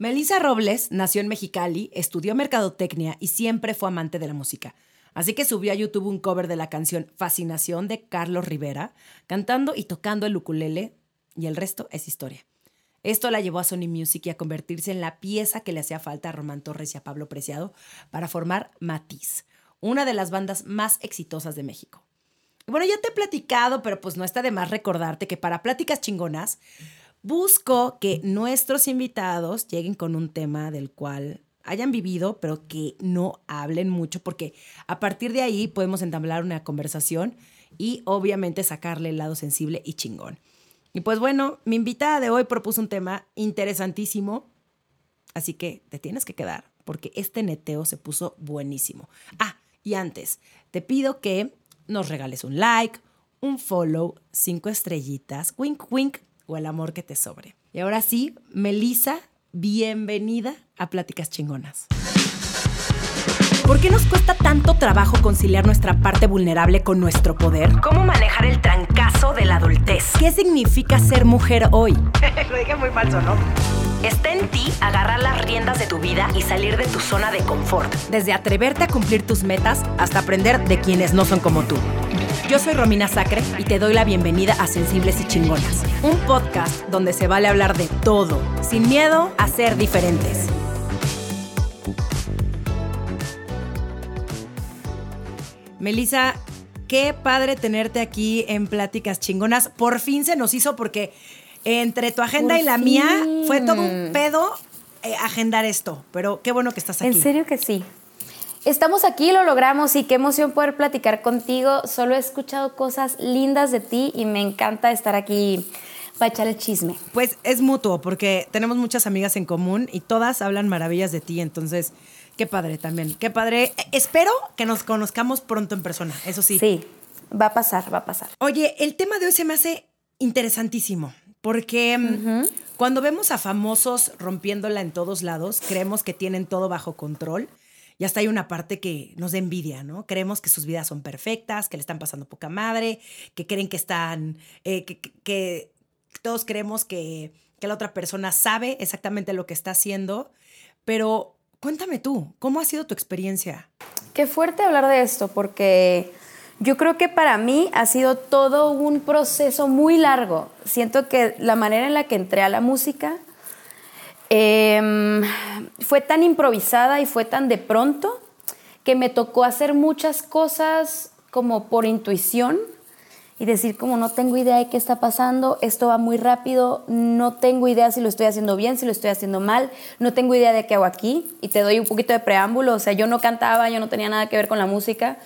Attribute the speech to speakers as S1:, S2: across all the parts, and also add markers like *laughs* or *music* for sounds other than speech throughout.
S1: Melissa Robles nació en Mexicali, estudió mercadotecnia y siempre fue amante de la música. Así que subió a YouTube un cover de la canción Fascinación de Carlos Rivera, cantando y tocando el ukulele, y el resto es historia. Esto la llevó a Sony Music y a convertirse en la pieza que le hacía falta a Román Torres y a Pablo Preciado para formar Matiz, una de las bandas más exitosas de México. bueno, ya te he platicado, pero pues no está de más recordarte que para pláticas chingonas busco que nuestros invitados lleguen con un tema del cual hayan vivido, pero que no hablen mucho, porque a partir de ahí podemos entablar una conversación y obviamente sacarle el lado sensible y chingón. Y pues bueno, mi invitada de hoy propuso un tema interesantísimo, así que te tienes que quedar, porque este neteo se puso buenísimo. Ah, y antes, te pido que nos regales un like, un follow, cinco estrellitas, wink wink o el amor que te sobre. Y ahora sí, Melissa, bienvenida a Pláticas Chingonas. ¿Por qué nos cuesta tanto trabajo conciliar nuestra parte vulnerable con nuestro poder? ¿Cómo manejar el trancazo de la adultez? ¿Qué significa ser mujer hoy? *laughs* Lo dije muy falso, ¿no? Está en ti agarrar las riendas de tu vida y salir de tu zona de confort. Desde atreverte a cumplir tus metas hasta aprender de quienes no son como tú. Yo soy Romina Sacre y te doy la bienvenida a Sensibles y Chingonas, un podcast donde se vale hablar de todo, sin miedo a ser diferentes. Melissa, qué padre tenerte aquí en Pláticas Chingonas. Por fin se nos hizo porque entre tu agenda y la mía fue todo un pedo eh, agendar esto, pero qué bueno que estás aquí.
S2: En serio que sí. Estamos aquí, lo logramos y qué emoción poder platicar contigo. Solo he escuchado cosas lindas de ti y me encanta estar aquí para echar el chisme.
S1: Pues es mutuo porque tenemos muchas amigas en común y todas hablan maravillas de ti, entonces qué padre también, qué padre. Espero que nos conozcamos pronto en persona, eso sí.
S2: Sí, va a pasar, va a pasar.
S1: Oye, el tema de hoy se me hace interesantísimo porque mm, cuando vemos a famosos rompiéndola en todos lados, creemos que tienen todo bajo control y hasta hay una parte que nos da envidia, ¿no? Creemos que sus vidas son perfectas, que le están pasando poca madre, que creen que están, eh, que, todos creemos que, que la otra persona sabe exactamente lo que está haciendo, pero cuéntame tú, ¿cómo ha sido tu experiencia?
S2: Qué fuerte hablar de esto, porque yo creo que para mí ha sido todo un proceso muy largo. Siento que la manera en la que entré a la música Em, fue tan improvisada y fue tan de pronto que me tocó hacer muchas cosas como por intuición y decir como no tengo idea de qué está pasando, esto va muy rápido, no tengo idea si lo estoy haciendo bien, si lo estoy haciendo mal, no tengo idea de qué hago aquí y te doy un poquito de preámbulo, o sea, yo no cantaba, yo no tenía nada que ver con la música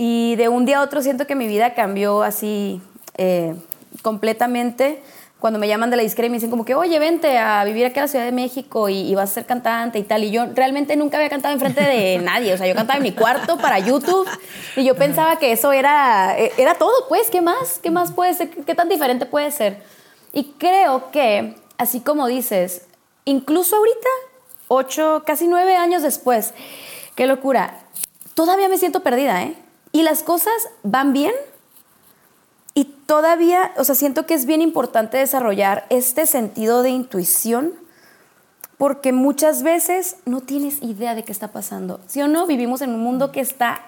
S2: y de un día a otro siento que mi vida cambió así eh, completamente cuando me llaman de la disquera y me dicen como que, oye, vente a vivir aquí a la Ciudad de México y, vas a ser cantante y tal. Y yo realmente nunca había cantado enfrente de *laughs* nadie. O sea, yo cantaba en mi cuarto para YouTube y yo pensaba que eso era, e, era todo, pues, ¿qué más? ¿Qué más puede ser? ¿Qué tan diferente puede ser? Y creo que, así como dices, incluso ahorita, ocho, casi nueve años después, qué locura, todavía me siento perdida, ¿eh? Y las cosas van bien, y todavía, o sea, siento que es bien importante desarrollar este sentido de intuición porque muchas veces no tienes idea de qué está pasando. ¿Sí o no? Vivimos en un mundo que está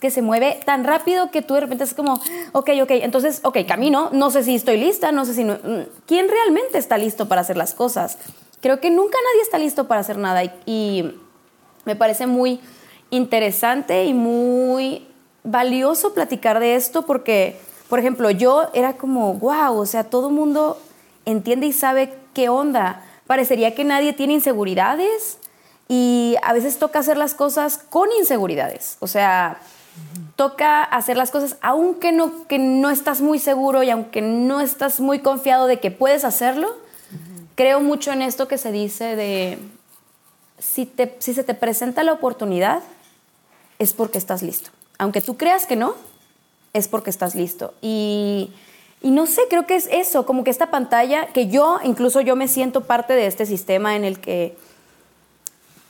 S2: que se mueve tan rápido que tú de repente es como, ok, ok, entonces, ok, camino, no sé si estoy lista, no sé si... No, mm, ¿Quién realmente está listo para hacer las cosas? Creo que nunca nadie está listo para hacer nada y, y me parece muy interesante y muy valioso platicar de esto porque por ejemplo, yo era como, wow, o sea, todo el mundo entiende y sabe qué onda. Parecería que nadie tiene inseguridades y a veces toca hacer las cosas con inseguridades. O sea, toca hacer las cosas aunque no, que no estás muy seguro y aunque no estás muy confiado de que puedes hacerlo. Creo mucho en esto que se dice de si, te, si se te presenta la oportunidad, es porque estás listo. Aunque tú creas que no, es porque estás listo. Y, no sé, creo que es eso, como que esta pantalla, que yo, incluso yo me siento parte de este sistema en el que,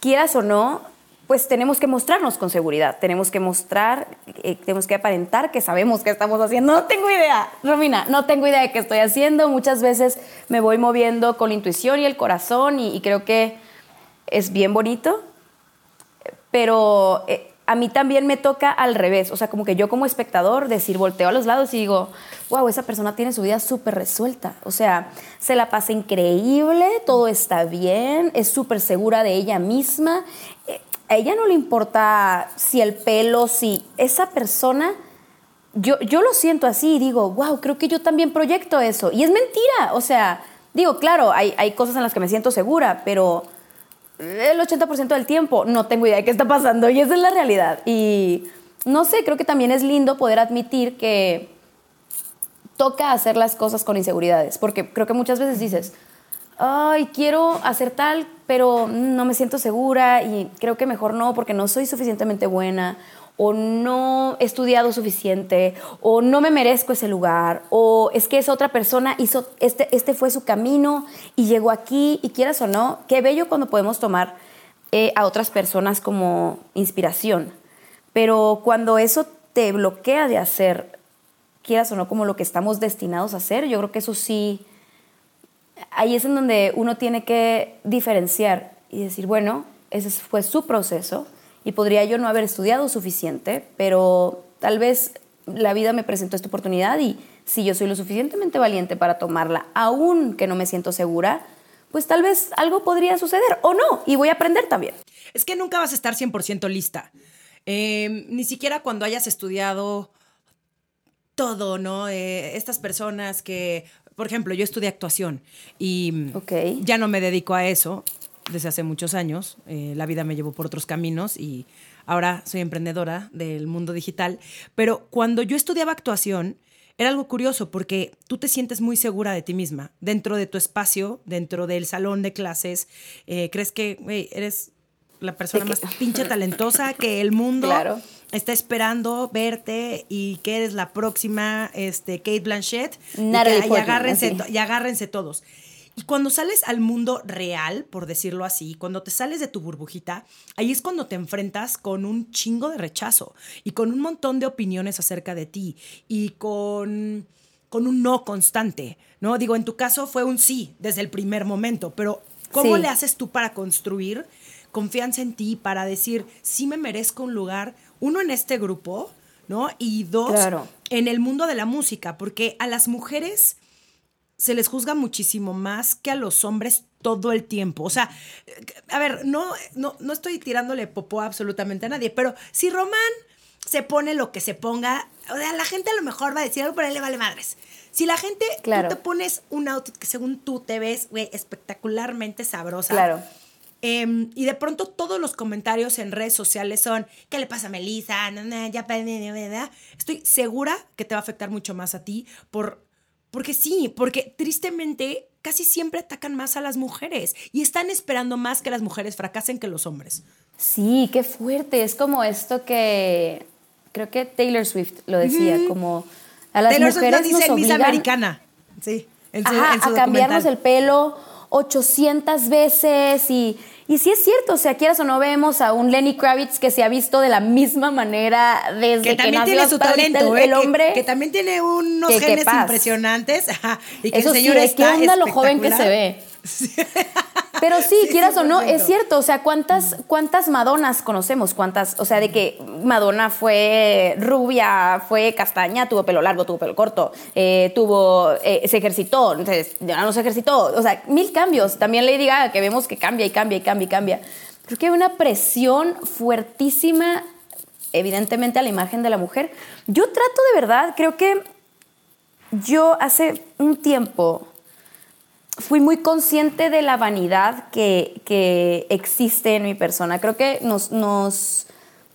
S2: quieras o no, pues tenemos que mostrarnos con seguridad, tenemos que mostrar, eh, tenemos que aparentar que sabemos qué estamos haciendo. No tengo idea, Romina, no tengo idea de qué estoy haciendo. Muchas veces me voy moviendo con la intuición y el corazón y, creo que es bien bonito, pero eh, a mí también me toca al revés. O sea, como que yo como espectador decir, volteo a los lados y digo, wow, esa persona tiene su vida súper resuelta. O sea, se la pasa increíble, todo está bien, es súper segura de ella misma. Eh, a ella no le importa si el pelo, si esa persona... Yo, yo lo siento así y digo, wow, creo que yo también proyecto eso. Y es mentira. O sea, digo, claro, hay, hay cosas en las que me siento segura, pero el 80% del tiempo no tengo idea de qué está pasando y esa es la realidad. Y no sé, creo que también es lindo poder admitir que toca hacer las cosas con inseguridades, porque creo que muchas veces dices, ay, quiero hacer tal, pero no me siento segura y creo que mejor no porque no soy suficientemente buena o no he estudiado suficiente, o no me merezco ese lugar, o es que esa otra persona hizo, este, este fue su camino y llegó aquí, y quieras o no, qué bello cuando podemos tomar eh, a otras personas como inspiración. Pero cuando eso te bloquea de hacer, quieras o no, como lo que estamos destinados a hacer, yo creo que eso sí, ahí es en donde uno tiene que diferenciar y decir, bueno, ese fue su proceso, y podría yo no haber estudiado suficiente, pero tal vez la vida me presentó esta oportunidad y si yo soy lo suficientemente valiente para tomarla, aún que no me siento segura, pues tal vez algo podría suceder o no, y voy a aprender también.
S1: Es que nunca vas a estar 100% lista. Em, ni siquiera cuando hayas estudiado todo, ¿no? Eh, estas personas que, por ejemplo, yo estudié actuación y ya no me dedico a eso, desde hace muchos años. Eh, la vida me llevó por otros caminos y ahora soy emprendedora del mundo digital. Pero cuando yo estudiaba actuación, era algo curioso porque tú te sientes muy segura de ti misma, dentro de tu espacio, dentro del salón de clases. Eh, crees que eres la persona más *laughs* pinche talentosa que el mundo está esperando verte y que eres la próxima este, Kate Blanchett. y, y, agárrense, y agárrense todos. Y cuando sales al mundo real, por decirlo así, cuando te sales de tu burbujita, ahí es cuando te enfrentas con un chingo de rechazo y con un montón de opiniones acerca de ti y con, con un no constante, ¿no? Digo, en tu caso fue un sí desde el primer momento, pero ¿cómo le haces tú para construir confianza en ti, para decir, sí me merezco un lugar, uno en este grupo, ¿no? Y dos, en el mundo de la música, porque a las mujeres se les juzga muchísimo más que a los hombres todo el tiempo. O sea, a ver, no, no, no estoy tirándole popó absolutamente a nadie, pero si Román se pone lo que se ponga, o sea, la gente a lo mejor va a decir algo, pero a él le vale madres. Si la gente, claro. tú te pones un outfit que según tú te ves, güey, espectacularmente sabrosa.
S2: Claro.
S1: Em, y de pronto todos los comentarios en redes sociales son, ¿qué le pasa a Melissa? ya, estoy segura que te va a afectar mucho más a ti por porque sí, porque tristemente casi siempre atacan más a las mujeres y están esperando más que las mujeres fracasen que los hombres.
S2: Sí, qué fuerte. Es como esto que creo que Taylor Swift lo decía, como a las
S1: Taylor
S2: mujeres
S1: Swift dice
S2: nos
S1: Miss Americana. Sí,
S2: en su, Ajá, a cambiarnos el pelo 800 veces y y sí es cierto, o sea, quieras o no vemos a un Lenny Kravitz que se ha visto de la misma manera desde que,
S1: que también tiene su talento, el, ¿eh? hombre. Que, también tiene unos genes impresionantes. y que el señor sí, ¿qué onda
S2: lo joven que se ve? *laughs* Pero sí, quieras o no, es cierto. O sea, ¿cuántas, ¿cuántas Madonas conocemos? ¿Cuántas? O sea, de que Madonna fue rubia, fue castaña, tuvo pelo largo, tuvo pelo corto, eh, tuvo, eh, se ejercitó, entonces ya no se ejercitó. O sea, mil cambios. También Lady Gaga, que vemos que cambia y cambia y cambia y cambia. Creo que hay una presión fuertísima, evidentemente, a la imagen de la mujer. Yo trato de verdad, creo que yo hace un tiempo fui muy consciente de la vanidad que, que existe en mi persona. Creo que nos, nos,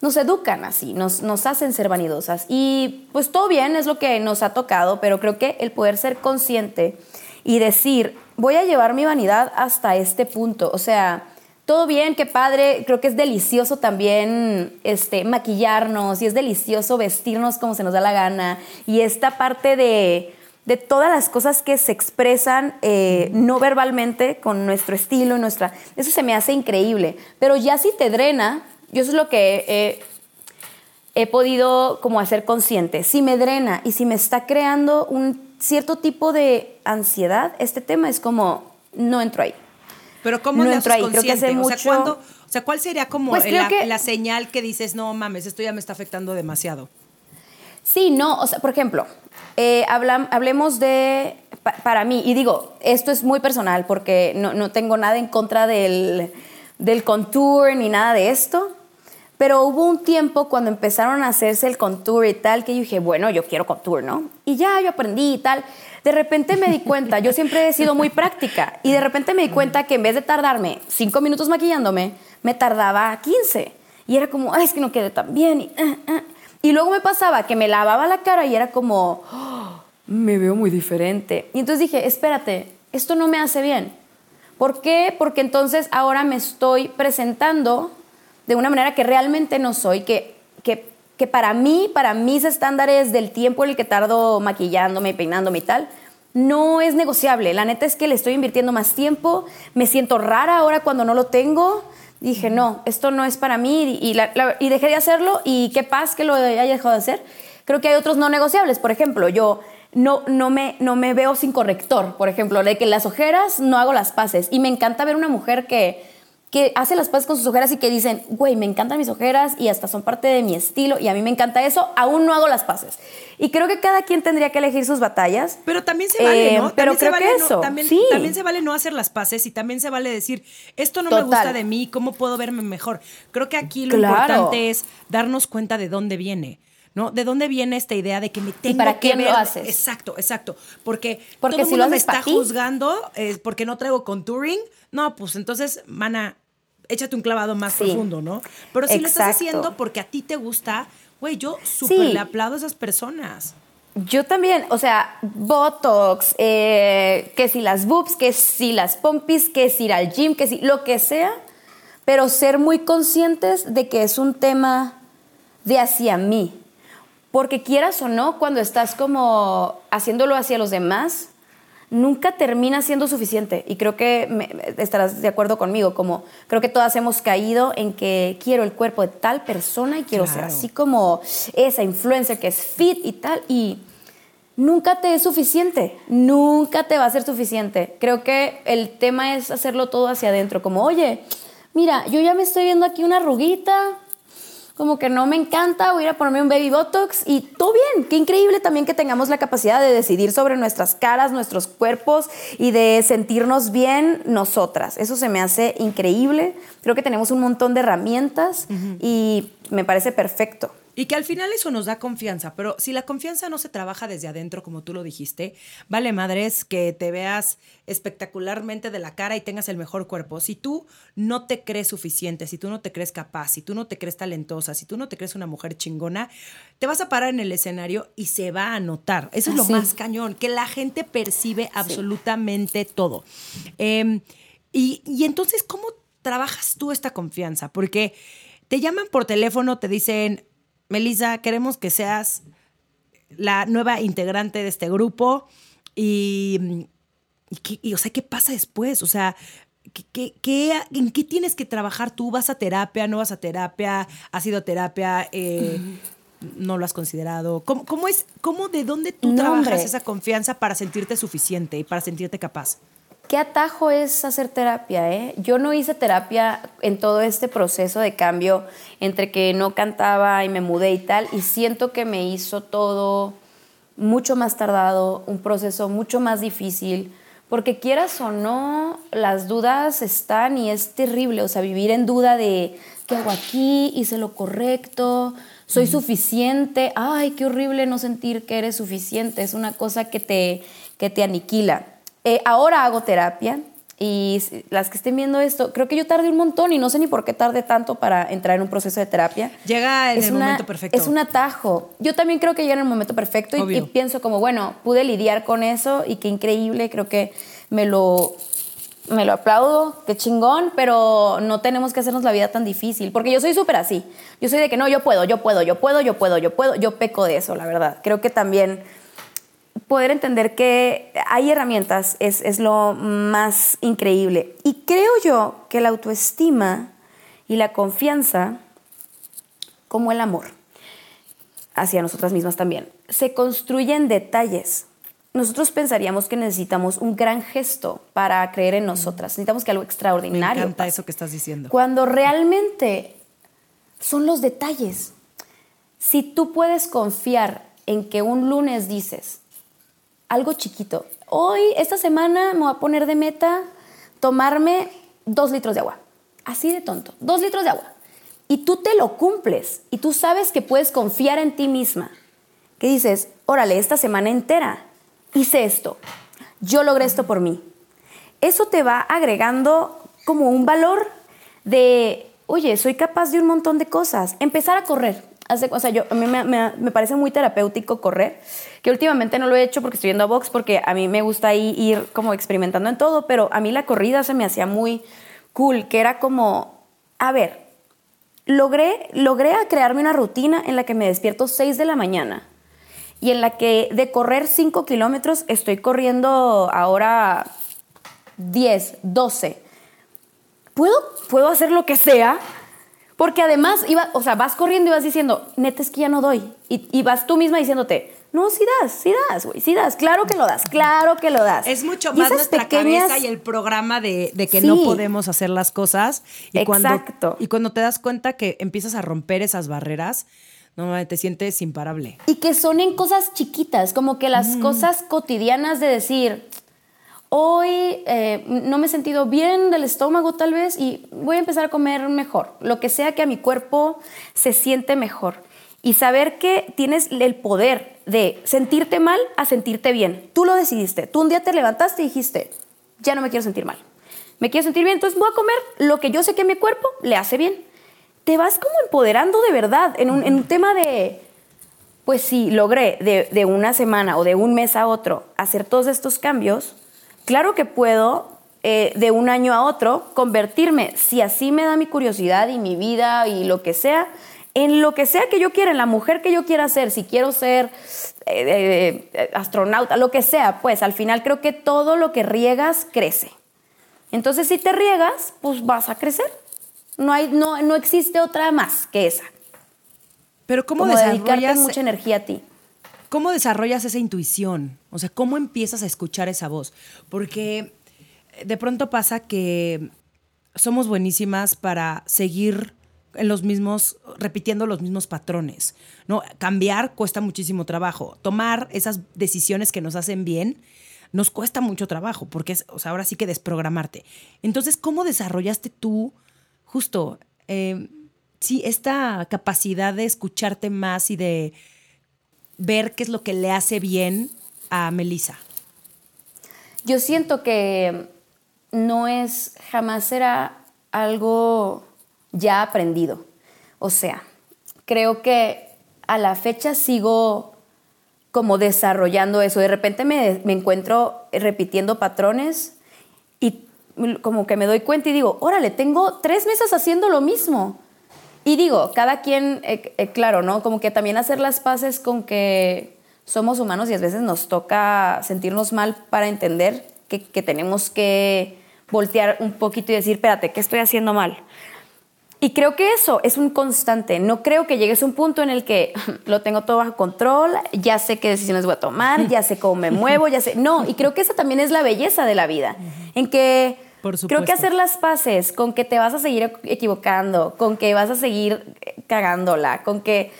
S2: nos educan así, nos, nos hacen ser vanidosas. Y pues todo bien, es lo que nos ha tocado, pero creo que el poder ser consciente y decir, voy a llevar mi vanidad hasta este punto, o sea, todo bien, qué padre, creo que es delicioso también este, maquillarnos y es delicioso vestirnos como se nos da la gana y esta parte de de todas las cosas que se expresan eh, no verbalmente con nuestro estilo, nuestra... Eso se me hace increíble. Pero ya si te drena, yo eso es lo que he podido como hacer consciente. Si me drena y si me está creando un cierto tipo de ansiedad, este tema es como, no entro ahí.
S1: Pero ¿cómo
S2: no
S1: le
S2: entro
S1: haces
S2: ahí. Creo que hace
S1: consciente? O sea,
S2: mucho...
S1: ¿cuándo- o sea, ¿cuál sería como
S2: Pues
S1: la,
S2: que-
S1: la señal que dices, no mames, esto ya me está afectando demasiado?
S2: Sí, no, o sea, por ejemplo, eh, hablemos de, pa- para mí, y digo, esto es muy personal porque no, no tengo nada en contra del, del contour ni nada de esto, pero hubo un tiempo cuando empezaron a hacerse el contour y tal, que yo dije, bueno, yo quiero contour, ¿no? Y ya yo aprendí y tal. De repente me di cuenta, yo siempre he sido muy práctica, y de repente me di cuenta que en vez de tardarme cinco minutos maquillándome, me tardaba 15. Y era como, ay, es que no quedé tan bien. Y, ah, ah. Y luego me pasaba que me lavaba la cara y era como, "Oh, me veo muy diferente. Y entonces dije, espérate, esto no me hace bien. ¿Por qué? Porque entonces ahora me estoy presentando de una manera que realmente no soy, que, que, que para mí, para mis estándares del tiempo en el que tardo maquillándome, peinándome y tal, no es negociable. La neta es que le estoy invirtiendo más tiempo, me siento rara ahora cuando no lo tengo. Dije, no, esto no es para mí y, la- la- y dejé de hacerlo y qué paz que lo haya dejado de hacer. Creo que hay otros no negociables. Por ejemplo, yo no, no, me, no me veo sin corrector. Por ejemplo, de que las ojeras no hago las paces. Y me encanta ver una mujer que, que hace las paces con sus ojeras y que dicen, güey, me encantan mis ojeras y hasta son parte de mi estilo y a mí me encanta eso, aún no hago las paces. Y creo que cada quien tendría que elegir sus batallas.
S1: Pero también se vale,
S2: Eh,
S1: ¿no?
S2: pero
S1: También
S2: creo
S1: vale
S2: que
S1: no-
S2: eso,
S1: también,
S2: sí.
S1: también se vale no hacer las paces y también se vale decir, esto no me gusta de mí, ¿cómo puedo verme mejor? Creo que aquí lo
S2: Claro.
S1: importante es darnos cuenta de dónde viene. ¿No? ¿De dónde viene esta idea de que me tengo
S2: para
S1: que
S2: quién lo
S1: ver?
S2: haces?
S1: Exacto, exacto. Porque,
S2: Porque
S1: todo el
S2: si
S1: mundo
S2: lo
S1: me está
S2: ti.
S1: juzgando eh, porque no traigo contouring. No, pues entonces, mana, échate un clavado más
S2: Sí.
S1: profundo, ¿no? Pero si lo estás haciendo porque a ti te gusta, güey, yo súper
S2: Sí.
S1: le aplaudo a esas personas.
S2: Yo también, o sea, Botox, eh, que si las boobs, que si las pompis, que si ir al gym, que si lo que sea, pero ser muy conscientes de que es un tema de hacia mí. Porque quieras o no, cuando estás como haciéndolo hacia los demás, nunca termina siendo suficiente. Y creo que me- estarás de acuerdo conmigo, como creo que todas hemos caído en que quiero el cuerpo de tal persona y quiero ser así como esa influencer que es fit y tal. Y nunca te es suficiente, nunca te va a ser suficiente. Creo que el tema es hacerlo todo hacia adentro, como, oye, mira, yo ya me estoy viendo aquí una arruguita, como que no me encanta, voy a ir a ponerme un baby botox y todo bien. Qué increíble también que tengamos la capacidad de decidir sobre nuestras caras, nuestros cuerpos y de sentirnos bien nosotras. Eso se me hace increíble. Creo que tenemos un montón de herramientas y me parece perfecto.
S1: Y que al final eso nos da confianza, pero si la confianza no se trabaja desde adentro, como tú lo dijiste, vale madres que te veas espectacularmente de la cara y tengas el mejor cuerpo. Si tú no te crees suficiente, si tú no te crees capaz, si tú no te crees talentosa, si tú no te crees una mujer chingona, te vas a parar en el escenario y se va a notar. Eso es lo más cañón, que la gente percibe absolutamente todo. Eh, y, y entonces, ¿cómo trabajas tú esta confianza? Porque te llaman por teléfono, te dicen, Melissa, queremos que seas la nueva integrante de este grupo y, y, qué- y, o sea, ¿qué pasa después? O sea, ¿qué, qué- qué- en qué tienes que trabajar tú? ¿Vas a terapia? ¿No vas a terapia? ¿Has ido a terapia? Eh, ¿No lo has considerado? ¿Cómo, cómo es, cómo, de dónde tú
S2: No,
S1: trabajas
S2: hombre.
S1: esa confianza para sentirte suficiente y para sentirte capaz?
S2: ¿Qué atajo es hacer terapia? Eh? Yo no hice terapia en todo este proceso de cambio entre que no cantaba y me mudé y tal, y siento que me hizo todo mucho más tardado, un proceso mucho más difícil, porque quieras o no, las dudas están y es terrible, o sea, vivir en duda de qué hago aquí, hice lo correcto, soy suficiente, ay, qué horrible no sentir que eres suficiente, es una cosa que te, que te aniquila. Eh, ahora hago terapia y las que estén viendo esto, creo que yo tardé un montón y no sé ni por qué tardé tanto para entrar en un proceso de terapia.
S1: Llega en
S2: Es
S1: el
S2: una-
S1: momento perfecto.
S2: Es un atajo. Yo también creo que llega en el momento perfecto y, y pienso como, bueno, pude lidiar con eso y qué increíble, creo que me lo, me lo aplaudo, qué chingón, pero no tenemos que hacernos la vida tan difícil, porque yo soy súper así. Yo soy de que no, yo puedo, yo puedo, yo puedo, yo puedo, yo puedo, yo peco de eso, la verdad. Creo que también poder entender que hay herramientas es, es lo más increíble. Y creo yo que la autoestima y la confianza, como el amor, hacia nosotras mismas también, se construyen detalles. nosotros pensaríamos que necesitamos un gran gesto para creer en nosotras. Necesitamos que algo extraordinario.
S1: Me encanta
S2: pase.
S1: eso que estás diciendo.
S2: Cuando realmente son los detalles. Si tú puedes confiar en que un lunes dices algo chiquito, hoy, esta semana me voy a poner de meta tomarme dos litros de agua. Así de tonto, dos litros de agua. Y tú te lo cumples y tú sabes que puedes confiar en ti misma. Que dices, órale, esta semana entera hice esto, yo logré esto por mí. Eso te va agregando como un valor de, oye, soy capaz de un montón de cosas. Empezar a correr. O sea, yo, a mí me, me, parece muy terapéutico correr, que últimamente no lo he hecho porque estoy yendo a box, porque a mí me gusta ir, ir como experimentando en todo, pero a mí la corrida se me hacía muy cool, que era como, a ver, logré, logré crearme una rutina en la que me despierto 6 de la mañana y en la que de correr 5 kilómetros estoy corriendo ahora 10, 12. ¿Puedo, puedo hacer lo que sea? Porque además, iba, o sea, vas corriendo y vas diciendo, neta es que ya no doy. Y, y vas tú misma diciéndote, no, sí das, sí das, güey, sí das, claro que lo das, claro que lo das.
S1: Es mucho más nuestra cabeza y el programa de, que no podemos hacer las cosas. Y
S2: Exacto.
S1: Cuando, y cuando te das cuenta que empiezas a romper esas barreras, no, te sientes imparable.
S2: Y que son en cosas chiquitas, como que las cosas cotidianas de decir, hoy eh, no me he sentido bien del estómago tal vez y voy a empezar a comer mejor, lo que sea que a mi cuerpo se siente mejor. Y saber que tienes el poder de sentirte mal a sentirte bien. Tú lo decidiste. Tú un día te levantaste y dijiste, ya no me quiero sentir mal. Me quiero sentir bien, entonces voy a comer lo que yo sé que a mi cuerpo le hace bien te vas como empoderando de verdad en un, tema de, pues si logré de, una semana o de un mes a otro hacer todos estos cambios, claro que puedo eh, de un año a otro convertirme, si así me da mi curiosidad y mi vida y lo que sea, en lo que sea que yo quiera, en la mujer que yo quiera ser, si quiero ser eh, eh, astronauta, lo que sea, pues al final creo que todo lo que riegas crece. Entonces si te riegas, pues vas a crecer. No, hay, no, no existe otra más que esa.
S1: Pero ¿cómo desarrollas
S2: mucha energía a ti?
S1: ¿Cómo desarrollas esa intuición? O sea, ¿cómo empiezas a escuchar esa voz? Porque de pronto pasa que somos buenísimas para seguir en los mismos, repitiendo los mismos patrones. ¿no? Cambiar cuesta muchísimo trabajo. Tomar esas decisiones que nos hacen bien nos cuesta mucho trabajo, porque es, ahora sí que desprogramarte. Entonces, ¿cómo desarrollaste tú justo, eh, sí, esta capacidad de escucharte más y de ver qué es lo que le hace bien a Melissa.
S2: Yo siento que no es, jamás será algo ya aprendido. O sea, creo que a la fecha sigo como desarrollando eso. De repente me, me encuentro repitiendo patrones y como que me doy cuenta y digo, órale, tengo tres meses haciendo lo mismo. Y digo, cada quien, eh, eh, claro, ¿no? Como que también hacer las paces con que somos humanos y a veces nos toca sentirnos mal para entender que, que tenemos que voltear un poquito y decir, espérate, ¿qué estoy haciendo mal? Y creo que eso es un constante. No creo que llegues a un punto en el que *laughs* lo tengo todo bajo control, ya sé qué decisiones voy a tomar, ya sé cómo me *laughs* muevo, ya sé. No, y creo que esa también es la belleza de la vida, en que Creo que hacer las paces con que te vas a seguir equivocando, con que vas a seguir cagándola, con que,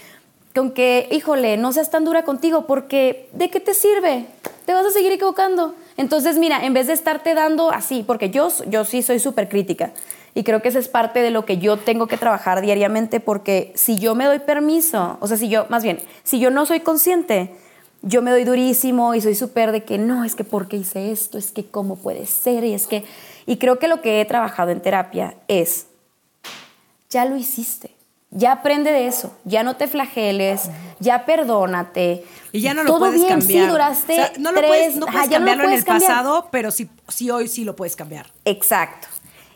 S2: con que, híjole, no seas tan dura contigo, porque ¿de qué te sirve? Te vas a seguir equivocando. Entonces, mira, en vez de estarte dando así, porque yo, yo sí soy súper crítica, y creo que esa es parte de lo que yo tengo que trabajar diariamente, porque si yo me doy permiso, o sea, si yo, más bien, si yo no soy consciente, yo me doy durísimo y soy súper de que no, es que porque hice esto, es que cómo puede ser, y es que y creo que lo que he trabajado en terapia es, ya lo hiciste, ya aprende de eso, ya no te flageles, ya perdónate.
S1: Y ya no lo puedes cambiar. Sí, duraste no lo puedes, no puedes cambiarlo en el pasado, pero sí, sí hoy sí lo puedes cambiar.
S2: Exacto.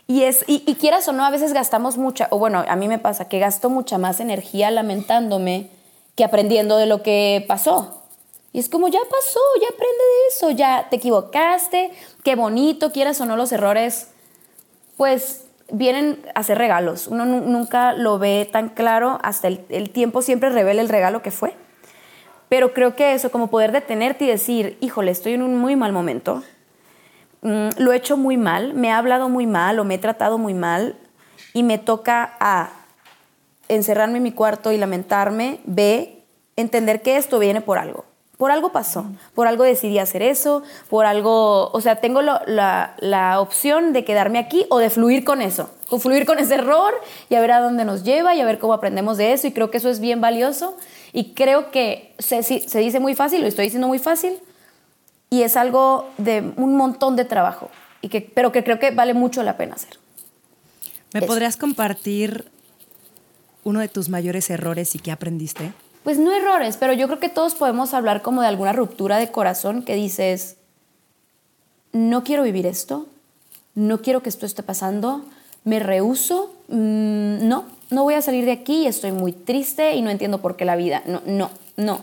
S2: Y, es, y, y, quieras o no, a veces gastamos mucha, o bueno, a mí me pasa que gasto mucha más energía lamentándome que aprendiendo de lo que pasó. Y es como, ya pasó, ya aprende de eso, ya te equivocaste, qué bonito, quieras o no los errores, pues vienen a ser regalos. Uno nunca lo ve tan claro, hasta el, tiempo siempre revela el regalo que fue. Pero creo que eso, como poder detenerte y decir, híjole, estoy en un muy mal momento, mm, lo he hecho muy mal, me ha hablado muy mal o me he tratado muy mal y me toca A, encerrarme en mi cuarto y lamentarme, B, entender que esto viene por algo. Por algo pasó, por algo decidí hacer eso, por algo, o sea, tengo la, la, opción de quedarme aquí o de fluir con eso, o fluir con ese error y a ver a dónde nos lleva y a ver cómo aprendemos de eso y creo que eso es bien valioso y creo que se, se dice muy fácil, lo estoy diciendo muy fácil y es algo de un montón de trabajo, y que, pero que creo que vale mucho la pena hacer.
S1: ¿Me podrías compartir uno de tus mayores errores y qué aprendiste?
S2: Pues no errores, pero yo creo que todos podemos hablar como de alguna ruptura de corazón que dices, no quiero vivir esto, no quiero que esto esté pasando, me rehuso, mm, no, no voy a salir de aquí, estoy muy triste y no entiendo por qué la vida, no, no, no.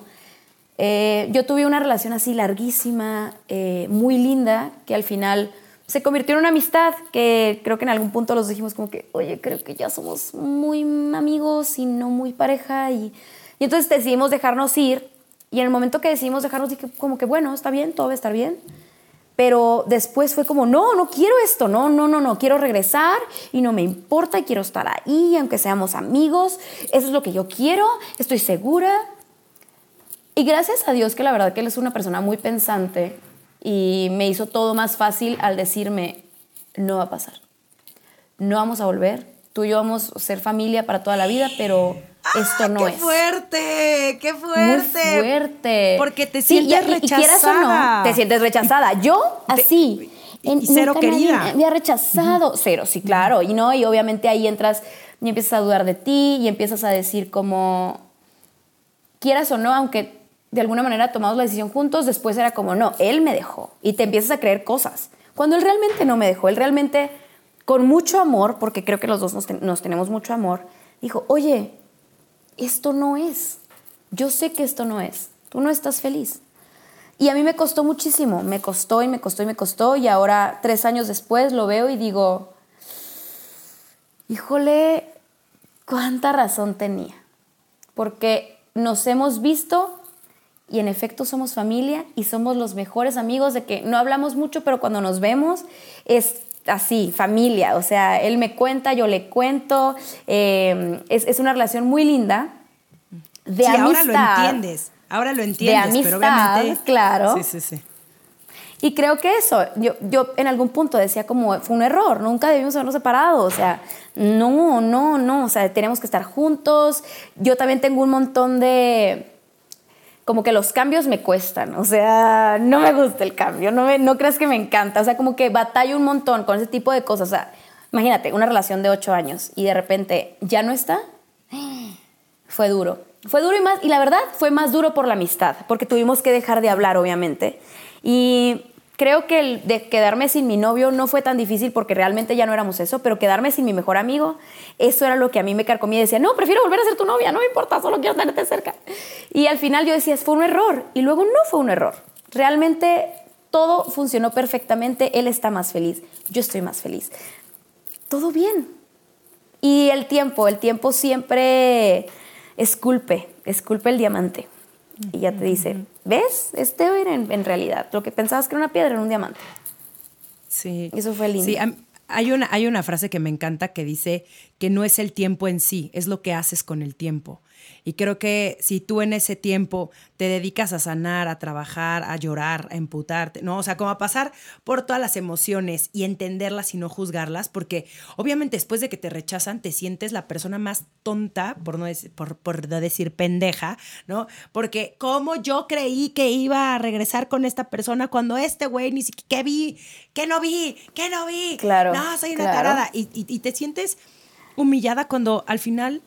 S2: Eh, yo tuve una relación así larguísima, eh, muy linda, que al final se convirtió en una amistad que creo que en algún punto los dijimos como que, oye, creo que ya somos muy amigos y no muy pareja y y entonces decidimos dejarnos ir y en el momento que decidimos dejarnos dije como que bueno, está bien, todo va a estar bien. Pero después fue como, no, no quiero esto, no, no, no, no, quiero regresar y no me importa quiero estar ahí, aunque seamos amigos, eso es lo que yo quiero, estoy segura. Y gracias a Dios que la verdad que él es una persona muy pensante y me hizo todo más fácil al decirme, no va a pasar, no vamos a volver, tú y yo vamos a ser familia para toda la vida, pero esto no
S1: qué
S2: es.
S1: fuerte! ¡Qué fuerte!
S2: Muy fuerte.
S1: Porque te sientes rechazada.
S2: te sientes rechazada. Yo, así.
S1: y cero querida.
S2: Me había rechazado. Cero, sí, claro. Y no, y obviamente ahí entras y empiezas a dudar de ti y empiezas a decir como, quieras o no, aunque de alguna manera tomamos la decisión juntos, después era como, no, él me dejó. Y te empiezas a creer cosas. Cuando él realmente no me dejó, él realmente, con mucho amor, porque creo que los dos nos, nos tenemos mucho amor, dijo, oye, esto no es. Yo sé que esto no es. Tú no estás feliz. Y a mí me costó muchísimo, me costó y me costó y me costó y ahora tres años después lo veo y digo, híjole, cuánta razón tenía. Porque nos hemos visto y en efecto somos familia y somos los mejores amigos de que no hablamos mucho, pero cuando nos vemos es así, familia. O sea, él me cuenta, yo le cuento. Eh, es, una relación muy linda. De sí,
S1: ahora lo entiendes. Ahora lo entiendes,
S2: de amistad, pero obviamente. Claro.
S1: Sí, sí, sí.
S2: Y creo que eso, yo, yo en algún punto decía como, fue un error, nunca debimos habernos separado, o sea, no, no, no, o sea, tenemos que estar juntos. Yo también tengo un montón de, como que los cambios me cuestan, o sea, no me gusta el cambio, no, no creas que me encanta, o sea, como que batallo un montón con ese tipo de cosas, o sea, imagínate, una relación de ocho años y de repente ya no está, *gasps* fue duro, fue duro y más, y la verdad fue más duro por la amistad, porque tuvimos que dejar de hablar, obviamente, y creo que el de quedarme sin mi novio no fue tan difícil porque realmente ya no éramos eso, pero quedarme sin mi mejor amigo, eso era lo que a mí me carcomía decía, no, prefiero volver a ser tu novia, no me importa, solo quiero tenerte cerca. Y al final yo decía, fue un error, y luego no fue un error. Realmente todo funcionó perfectamente, él está más feliz, yo estoy más feliz. Todo bien. Y el tiempo, el tiempo siempre esculpe, esculpe el diamante. Y ya te dice, ¿ves? Este era en, realidad. Lo que pensabas que era una piedra era un diamante.
S1: Sí.
S2: Eso fue lindo.
S1: Sí, hay una, hay una frase que me encanta que dice que no es el tiempo en sí, es lo que haces con el tiempo. Y creo que si tú en ese tiempo te dedicas a sanar, a trabajar, a llorar, a emputarte, ¿no? O sea, como a pasar por todas las emociones y entenderlas y no juzgarlas, porque obviamente después de que te rechazan, te sientes la persona más tonta, por no decir, por, por decir pendeja, ¿no? Porque como yo creí que iba a regresar con esta persona cuando este güey ni siquiera, ¿qué vi? ¿Qué no vi? ¿Qué no vi?
S2: Claro.
S1: No, soy una tarada. y, y te sientes humillada cuando al final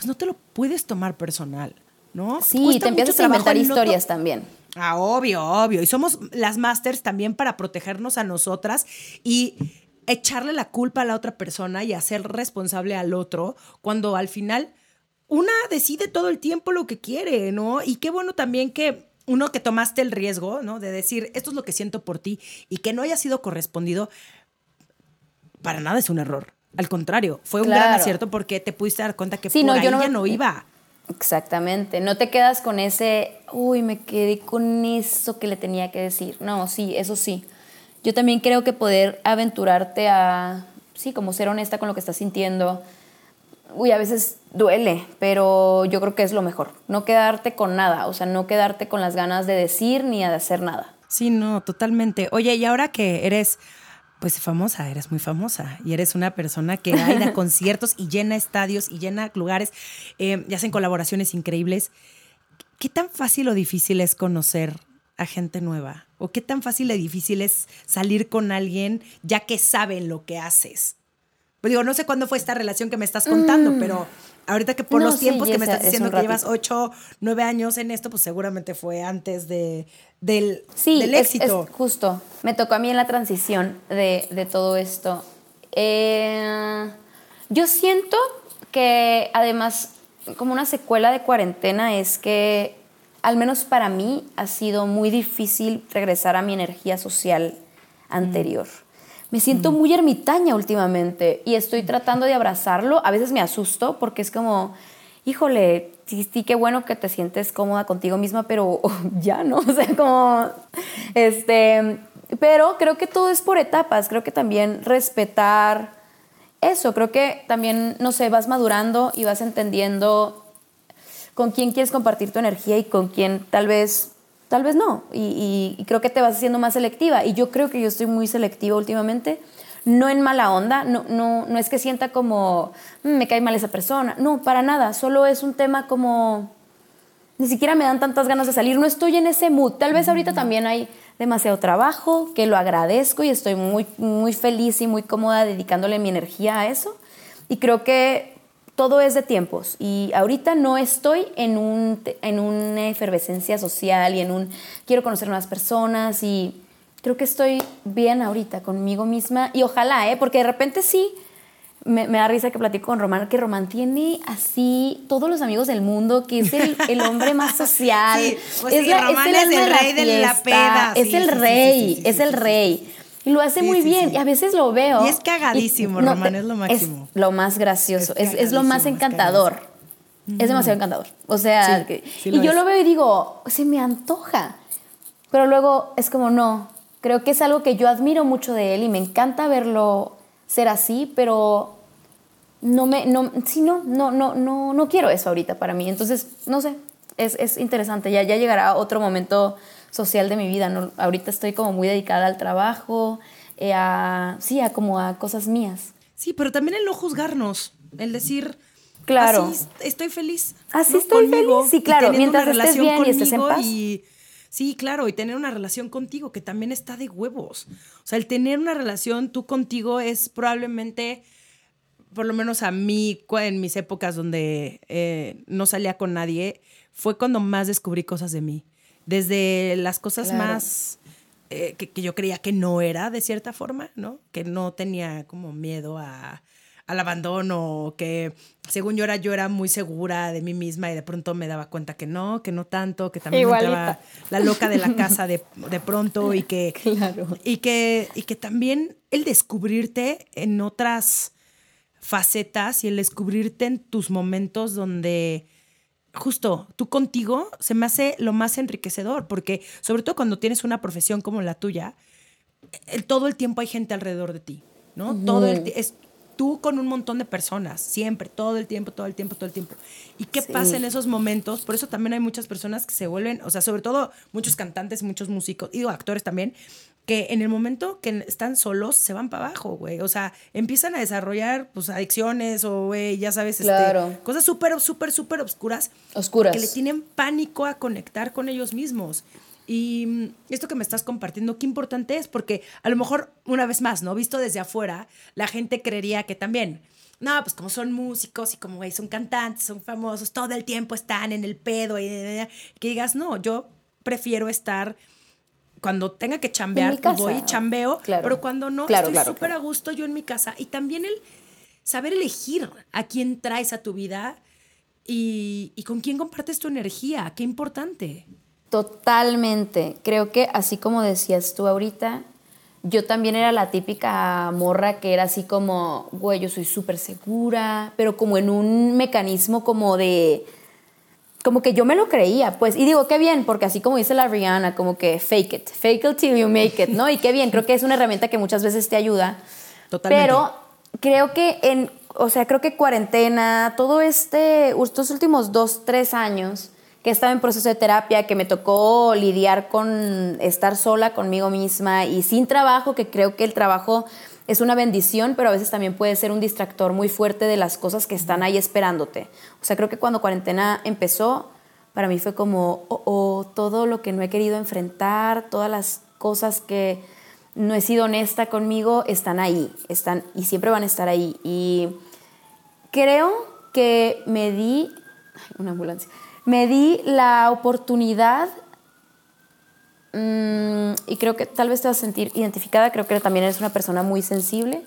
S1: pues no te lo puedes tomar personal, ¿no?
S2: Sí, te empiezas a inventar historias también.
S1: Ah, obvio, obvio. Y somos las masters también para protegernos a nosotras y echarle la culpa a la otra persona y hacer responsable al otro cuando al final una decide todo el tiempo lo que quiere, ¿no? Y qué bueno también que uno que tomaste el riesgo, ¿no? De decir, esto es lo que siento por ti y que no haya sido correspondido, para nada es un error. Al contrario, fue un gran acierto porque te pudiste dar cuenta que por no, ahí no, ya no iba.
S2: Exactamente, no te quedas con ese, uy, me quedé con eso que le tenía que decir. No, sí, eso sí. Yo también creo que poder aventurarte a, sí, como ser honesta con lo que estás sintiendo, uy, a veces duele, pero yo creo que es lo mejor. No quedarte con nada, o sea, no quedarte con las ganas de decir ni de hacer nada.
S1: Sí, no, totalmente. Oye, y ahora que eres pues famosa, eres muy famosa y eres una persona que da *laughs* conciertos y llena estadios y llena lugares eh, y hacen colaboraciones increíbles. ¿Qué tan fácil o difícil es conocer a gente nueva? ¿O qué tan fácil o difícil es salir con alguien ya que saben lo que haces? Pues digo, no sé cuándo fue esta relación que me estás contando, mm. pero ahorita que por los tiempos que me estás diciendo que llevas ocho, nueve años en esto, pues seguramente fue antes de, del,
S2: sí,
S1: del éxito.
S2: Es, justo. Me tocó a mí en la transición de, todo esto. Eh, yo siento que además, como una secuela de cuarentena, es que al menos para mí ha sido muy difícil regresar a mi energía social anterior. Me siento muy ermitaña últimamente y estoy tratando de abrazarlo. A veces me asusto porque es como, híjole, sí, sí, qué bueno que te sientes cómoda contigo misma, pero *laughs* ya, ¿no? *laughs* O sea, como, este, pero creo que todo es por etapas. Creo que también respetar eso, creo que también, no sé, vas madurando y vas entendiendo con quién quieres compartir tu energía y con quién tal vez tal vez no. Y, creo que te vas haciendo más selectiva. Y yo creo que yo estoy muy selectiva últimamente. No en mala onda, no, no, no es que sienta como mm, me cae mal esa persona. No, para nada. Solo es un tema como ni siquiera me dan tantas ganas de salir. No estoy en ese mood. Tal vez ahorita también hay demasiado trabajo, que lo agradezco y estoy muy, muy feliz y muy cómoda dedicándole mi energía a eso. Y creo que todo es de tiempos y ahorita no estoy en, un, en una efervescencia social y en un quiero conocer nuevas personas y creo que estoy bien ahorita conmigo misma y ojalá, ¿eh? porque de repente sí, me, da risa que platico con Román, que Román tiene así todos los amigos del mundo, que es el, *laughs* hombre más social.
S1: Pues es, Román es, el, rey de la peda.
S2: Es el rey, es el rey. Y lo hace muy bien. Y a veces lo veo.
S1: Y es cagadísimo, Román, es lo máximo.
S2: Es lo más gracioso, es, lo más encantador. Es, demasiado encantador. O sea, y yo lo veo y digo, se me antoja. Pero luego es como, no, creo que es algo que yo admiro mucho de él y me encanta verlo ser así, pero no me, no, sí, no, no, no, no, no quiero eso ahorita para mí. Entonces, no sé, es, es interesante. Ya, ya llegará otro momento social de mi vida. ¿no? Ahorita estoy como muy dedicada al trabajo, eh, a, sí, a como a cosas mías.
S1: Sí, pero también el no juzgarnos, el decir,
S2: claro,
S1: así estoy feliz.
S2: Así estoy feliz, sí, claro, mientras estés bien y estés en paz.
S1: sí, claro, y tener una relación contigo que también está de huevos. O sea, el tener una relación tú contigo es probablemente, por lo menos a mí, en mis épocas donde eh, no salía con nadie, fue cuando más descubrí cosas de mí desde las cosas más eh, que, yo creía que no era de cierta forma, ¿no? Que no tenía como miedo a, al abandono, que según yo era, yo era muy segura de mí misma y de pronto me daba cuenta que no, que no tanto, que también estaba la loca de la casa de, pronto y que, *laughs* y, que, y que también el descubrirte en otras facetas y el descubrirte en tus momentos donde justo tú contigo se me hace lo más enriquecedor, porque sobre todo cuando tienes una profesión como la tuya, todo el tiempo hay gente alrededor de ti, ¿no? Todo el es tú con un montón de personas, siempre, todo el tiempo, todo el tiempo, todo el tiempo. ¿Y qué pasa en esos momentos? Por eso también hay muchas personas que se vuelven, o sea, sobre todo muchos cantantes, muchos músicos, y actores también, que en el momento que están solos se van para abajo, güey. O sea, empiezan a desarrollar pues adicciones o, güey, ya sabes, este, cosas súper, súper, súper oscuras.
S2: Oscuras.
S1: Que le tienen pánico a conectar con ellos mismos. Y mm, esto que me estás compartiendo, qué importante es, porque a lo mejor, una vez más, ¿no? Visto desde afuera, la gente creería que también, no, pues como son músicos y como, güey, son cantantes, son famosos, todo el tiempo están en el pedo y que digas, no, yo prefiero estar cuando tenga que chambear, pues voy y chambeo, pero cuando no, estoy súper a gusto yo en mi casa. Y también el saber elegir a quién traes a tu vida y, y con quién compartes tu energía, qué importante.
S2: Totalmente. Creo que así como decías tú ahorita, yo también era la típica morra que era así como, güey, yo soy súper segura, pero como en un mecanismo como de como que yo me lo creía, pues, y digo, qué bien, porque así como dice la Rihanna, como que fake it, fake it till you make it, ¿no? Y qué bien, creo que es una herramienta que muchas veces te ayuda.
S1: Totalmente.
S2: Pero creo que en, o sea, creo que cuarentena, todo este, estos últimos dos, tres años que estaba en proceso de terapia, que me tocó lidiar con estar sola conmigo misma y sin trabajo, que creo que el trabajo es una bendición, pero a veces también puede ser un distractor muy fuerte de las cosas que están ahí esperándote. O sea, creo que cuando cuarentena empezó, para mí fue como, oh, oh, todo lo que no he querido enfrentar, todas las cosas que no he sido honesta conmigo, están ahí, están y siempre van a estar ahí. Y creo que me di, una ambulancia, me di la oportunidad Mm, y creo que tal vez te vas a sentir identificada, creo que también eres una persona muy sensible.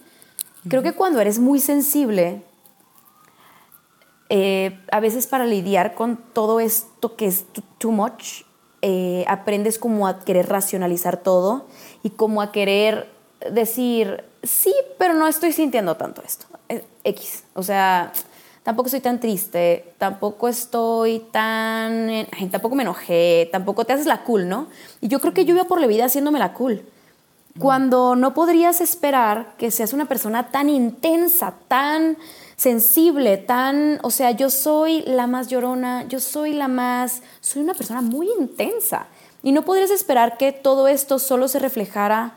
S2: Creo que cuando eres muy sensible, eh, a veces para lidiar con todo esto que es too much, eh, aprendes como a querer racionalizar todo y como a querer decir, sí, pero no estoy sintiendo tanto esto. Eh, X. O sea, tampoco estoy tan triste, tampoco estoy tan, tampoco me enojé, tampoco te haces la cool, ¿no? Y yo creo que yo iba por la vida haciéndome la cool. Cuando no podrías esperar que seas una persona tan intensa, tan sensible, tan, o sea, yo soy la más llorona, yo soy la más, soy una persona muy intensa. Y no podrías esperar que todo esto solo se reflejara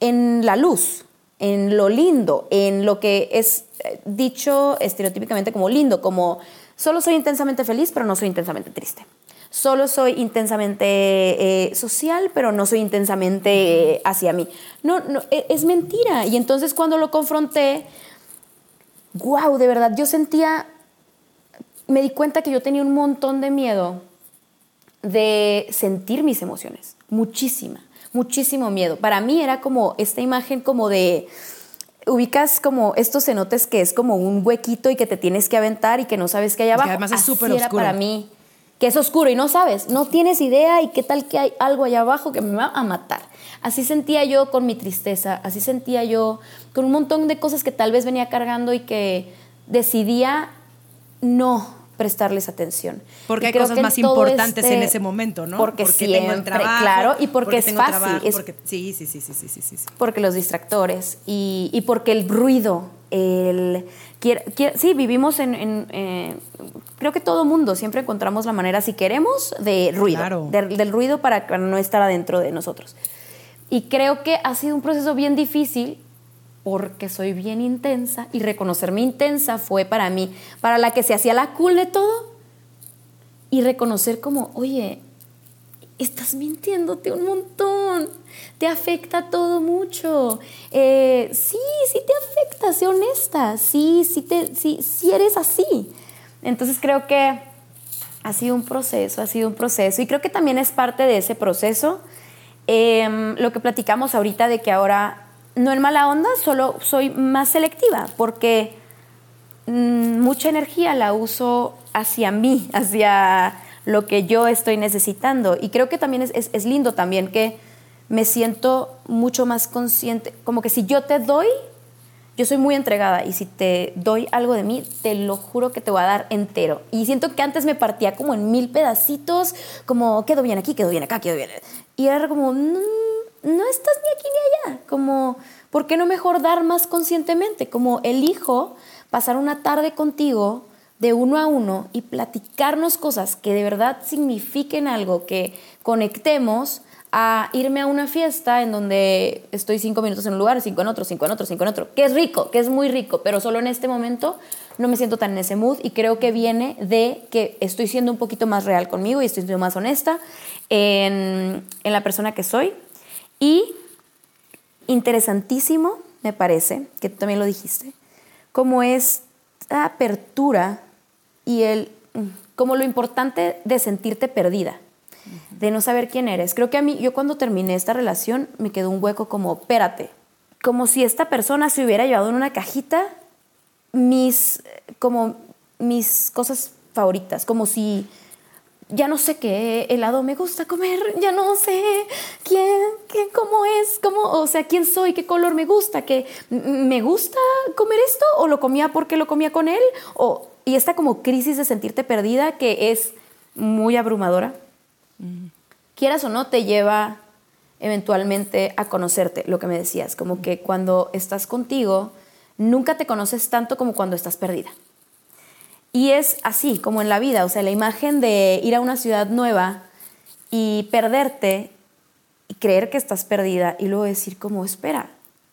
S2: en la luz, en lo lindo, en lo que es eh, dicho estereotípicamente como lindo, como solo soy intensamente feliz, pero no soy intensamente triste. Solo soy intensamente eh, social, pero no soy intensamente eh, hacia mí. No, no, e, es mentira. Y entonces cuando lo confronté, wow, de verdad, yo sentía, me di cuenta que yo tenía un montón de miedo de sentir mis emociones, muchísima muchísimo miedo. Para mí era como esta imagen como de, ubicas como estos cenotes que es como un huequito y que te tienes que aventar y que no sabes qué hay abajo.
S1: además es súper oscuro.
S2: para mí, que es oscuro y no sabes, no tienes idea y qué tal que hay algo allá abajo que me va a matar. Así sentía yo con mi tristeza, así sentía yo con un montón de cosas que tal vez venía cargando y que decidía no prestarles atención.
S1: Porque hay cosas más importantes en ese momento, ¿no?
S2: Porque, siempre, tengo el trabajo, claro, y porque, es fácil.
S1: sí, sí, sí, sí, sí, sí, sí,
S2: Porque los distractores y, y porque el ruido, el... sí, vivimos en... Eh, creo que todo mundo siempre encontramos la manera, si queremos, de ruido. del ruido para no estar adentro de nosotros. Y creo que ha sido un proceso bien difícil porque soy bien intensa y reconocerme intensa fue para mí, para la que se hacía la cool de todo y reconocer como, oye, estás mintiéndote un montón, te afecta todo mucho. Eh, sí, sí te afecta, sé honesta, sí, sí, te, sí, eres así. Entonces creo que ha sido un proceso, ha sido un proceso y creo que también es parte de ese proceso. Em, lo que platicamos ahorita de que ahora no en mala onda, solo soy más selectiva porque mm, mucha energía la uso hacia mí, hacia lo que yo estoy necesitando. Y creo que también es, lindo también que me siento mucho más consciente, como que si yo te doy, yo soy muy entregada y si te doy algo de mí, te lo juro que te voy a dar entero. Y siento que antes me partía como en mil pedacitos, como quedo bien aquí, quedo bien acá, quedo bien. Y era como, mm, no estás ni aquí ni allá. Como, ¿por qué no mejor dar más conscientemente? Como elijo pasar una tarde contigo de uno a uno y platicarnos cosas que de verdad signifiquen algo, que conectemos a irme a una fiesta en donde estoy cinco minutos en un lugar, cinco en otro, cinco en otro, cinco en otro, que es rico, que es muy rico, pero solo en este momento no me siento tan en ese mood y creo que viene de que estoy siendo un poquito más real conmigo y estoy siendo más honesta en, en la persona que soy y interesantísimo, me parece, que tú también lo dijiste, como esta apertura y el, como lo importante de sentirte perdida, de no saber quién eres. Creo que a mí, yo cuando terminé esta relación, me quedó un hueco como, espérate, como si esta persona se hubiera llevado en una cajita mis, como mis cosas favoritas, como si ya no sé qué helado me gusta comer, ya no sé quién, quién, cómo es, cómo, o sea, quién soy, qué color me gusta, que me gusta comer esto o lo comía porque lo comía con él, o, y esta como crisis de sentirte perdida que es muy abrumadora, quieras o no, te lleva eventualmente a conocerte, lo que me decías, como que cuando estás contigo, nunca te conoces tanto como cuando estás perdida. Y es así, como en la vida, o sea, la imagen de ir a una ciudad nueva y perderte y creer que estás perdida y luego decir como, espera,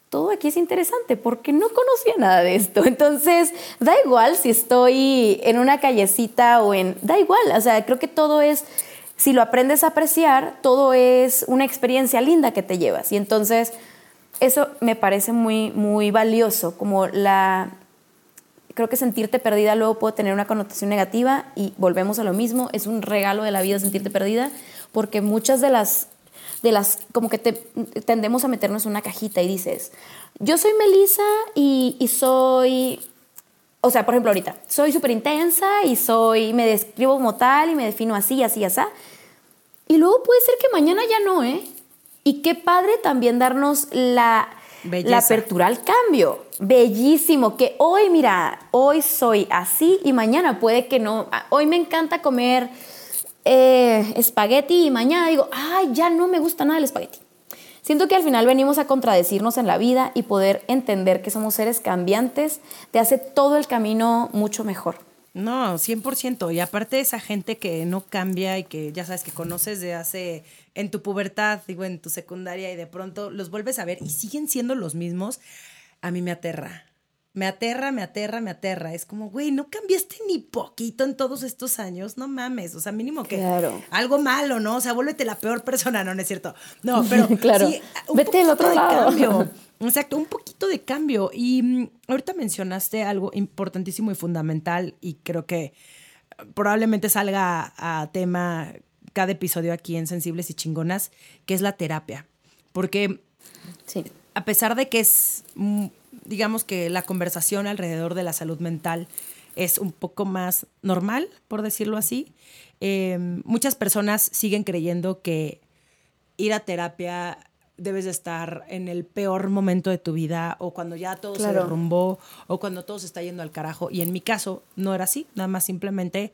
S2: todo aquí es interesante porque no conocía nada de esto. *laughs* Entonces, da igual si estoy en una callecita o en... Da igual, o sea, creo que todo es si lo aprendes a apreciar, todo es una experiencia linda que te llevas. Y entonces, eso me parece muy, muy valioso, como la... Creo que sentirte perdida luego puede tener una connotación negativa y volvemos a lo mismo, es un regalo de la vida sentirte perdida, porque muchas de las, de las como que te, tendemos a meternos en una cajita y dices, yo soy Melissa y, y soy o sea, por ejemplo, ahorita, soy súper intensa y soy, me describo como tal y me defino así, así, así. Y luego puede ser que mañana ya no, ¿eh? Y qué padre también darnos la, la apertura al cambio. Bellísimo, que hoy, mira, hoy soy así y mañana puede que no. Hoy me encanta comer eh, espagueti y mañana digo, ay, ya no me gusta nada el espagueti. Siento que al final venimos a contradecirnos en la vida y poder entender que somos seres cambiantes te hace todo el camino mucho mejor.
S1: No, 100%. Y aparte esa gente que no cambia y que ya sabes que conoces de hace en tu pubertad, digo, en tu secundaria y de pronto los vuelves a ver y siguen siendo los mismos, a mí me aterra. Me aterra, me aterra, me aterra. Es como, güey, no cambiaste ni poquito en todos estos años, no mames. O sea, mínimo que algo malo, ¿no? O sea, vuélvete la peor persona, no, no es cierto. No, pero *laughs*
S2: claro. Vete al otro lado.
S1: Cambio. *laughs* Exacto, un poquito de cambio. Y mm, ahorita mencionaste algo importantísimo y fundamental y creo que eh, probablemente salga a tema cada episodio aquí en Sensibles y Chingonas, que es la terapia. Porque a pesar de que es, mm, digamos que la conversación alrededor de la salud mental es un poco más normal, por decirlo así, eh, muchas personas siguen creyendo que ir a terapia debes de estar en el peor momento de tu vida o cuando ya todo se derrumbó o cuando todo se está yendo al carajo. Y en mi caso no era así, nada más simplemente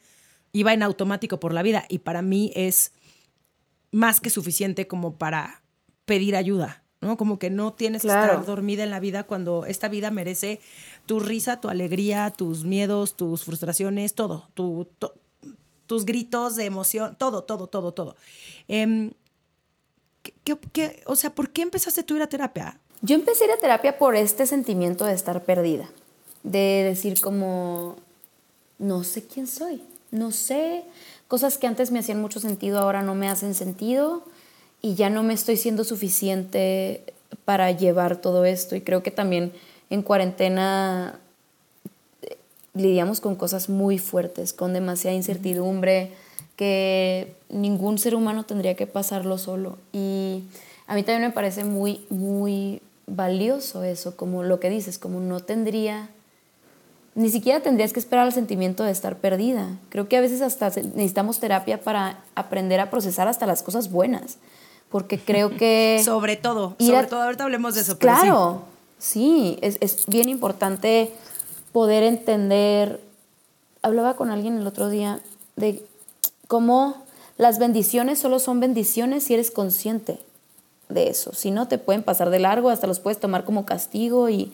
S1: iba en automático por la vida y para mí es más que suficiente como para pedir ayuda, ¿no? Como que no tienes que estar dormida en la vida cuando esta vida merece tu risa, tu alegría, tus miedos, tus frustraciones, todo, tu, tus gritos de emoción, todo, todo, todo, todo. Em, ¿Qué, o sea, ¿por qué empezaste tú a ir a terapia?
S2: Yo empecé a ir a terapia por este sentimiento de estar perdida, de decir como, no sé quién soy, no sé, cosas que antes me hacían mucho sentido ahora no me hacen sentido y ya no me estoy siendo suficiente para llevar todo esto. Y creo que también en cuarentena eh, lidiamos con cosas muy fuertes, con demasiada incertidumbre que ningún ser humano tendría que pasarlo solo. Y a mí también me parece muy, muy valioso eso, como lo que dices, como no tendría, ni siquiera tendrías que esperar al sentimiento de estar perdida. Creo que a veces hasta necesitamos terapia para aprender a procesar hasta las cosas buenas, porque creo *laughs* que...
S1: sobre todo, sobre todo, ahorita hablemos de eso.
S2: Claro, sí, es, es bien importante poder entender, hablaba con alguien el otro día de como las bendiciones solo son bendiciones si eres consciente de eso. Si no, te pueden pasar de largo, hasta los puedes tomar como castigo y,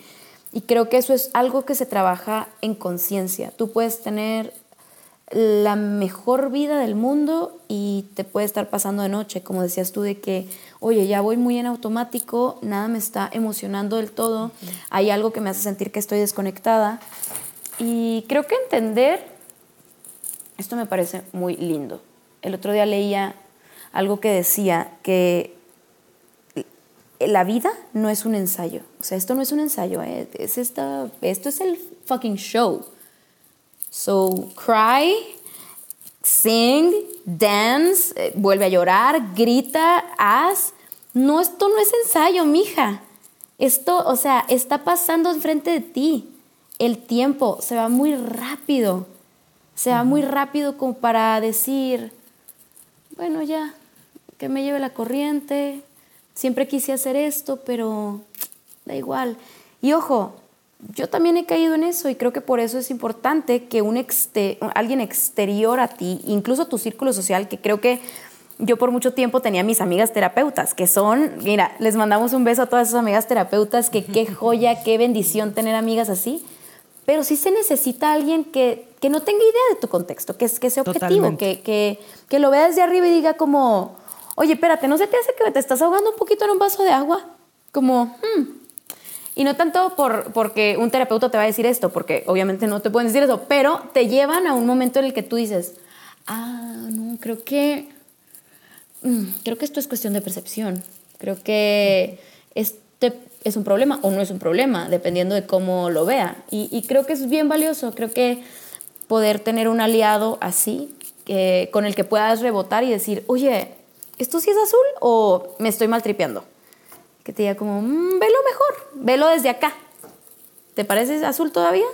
S2: creo que eso es algo que se trabaja en conciencia. Tú puedes tener la mejor vida del mundo y te puede estar pasando de noche, como decías tú, de que, oye, ya voy muy en automático, nada me está emocionando del todo, hay algo que me hace sentir que estoy desconectada. Y creo que entender esto me parece muy lindo. El otro día leía algo que decía que la vida no es un ensayo. O sea, esto no es un ensayo, ¿eh? es esta, esto es el fucking show. So, cry, sing, dance, eh, vuelve a llorar, grita, haz. No, esto no es ensayo, mija. Esto, o sea, está pasando enfrente de ti. El tiempo se va muy rápido se va muy rápido como para decir, bueno, ya, que me lleve la corriente, siempre quise hacer esto, pero da igual. Y ojo, yo también he caído en eso y creo que por eso es importante que un alguien exterior a ti, incluso tu círculo social, que creo que yo por mucho tiempo tenía mis amigas terapeutas, que son, mira, les mandamos un beso a todas esas amigas terapeutas, que qué joya, qué bendición tener amigas así, pero sí se necesita alguien que, que no tenga idea de tu contexto, que, que sea objetivo, que, que, que, lo vea desde arriba y diga como, oye, espérate, ¿no se te hace que te estás ahogando un poquito en un vaso de agua? Como, hmm, y no tanto por, porque un terapeuta te va a decir esto, porque obviamente no te pueden decir eso, pero te llevan a un momento en el que tú dices, ah, no, creo que, mm, creo que esto es cuestión de percepción. Creo que este es un problema o no es un problema, dependiendo de cómo lo vea. Y, creo que es bien valioso, creo que poder tener un aliado así, con el que puedas rebotar y decir, oye, ¿esto sí es azul o me estoy maltripeando? que te diga como, mm, velo mejor, velo desde acá. ¿Te parece azul todavía?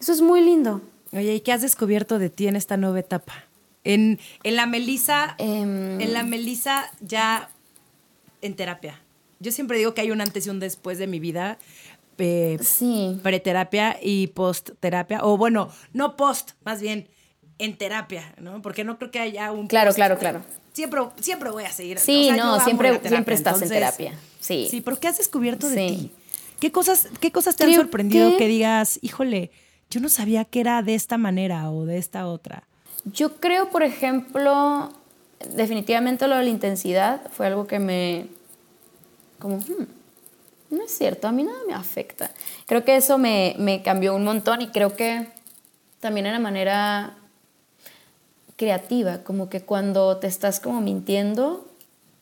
S2: Eso es muy lindo.
S1: Oye, ¿y qué has descubierto de ti en esta nueva etapa? En, en la Melisa, em, en la Melisa ya en terapia. Yo siempre digo que hay un antes y un después de mi vida. Eh, sí. Preterapia y post-terapia. O bueno, no post, más bien en terapia, ¿no? Porque no creo que haya un...
S2: Claro, claro, claro.
S1: Siempre, siempre voy a seguir.
S2: Sí, no, siempre, siempre estás en terapia. Sí.
S1: Sí, pero ¿qué has descubierto de ti? ¿Qué cosas, qué cosas te han sorprendido que... digas, híjole, yo no sabía que era de esta manera o de esta otra?
S2: Yo creo, por ejemplo, definitivamente lo de la intensidad fue algo que me... como, hmm, no es cierto, a mí nada me afecta. Creo que eso me, me cambió un montón y creo que también en manera creativa, como que cuando te estás como mintiendo,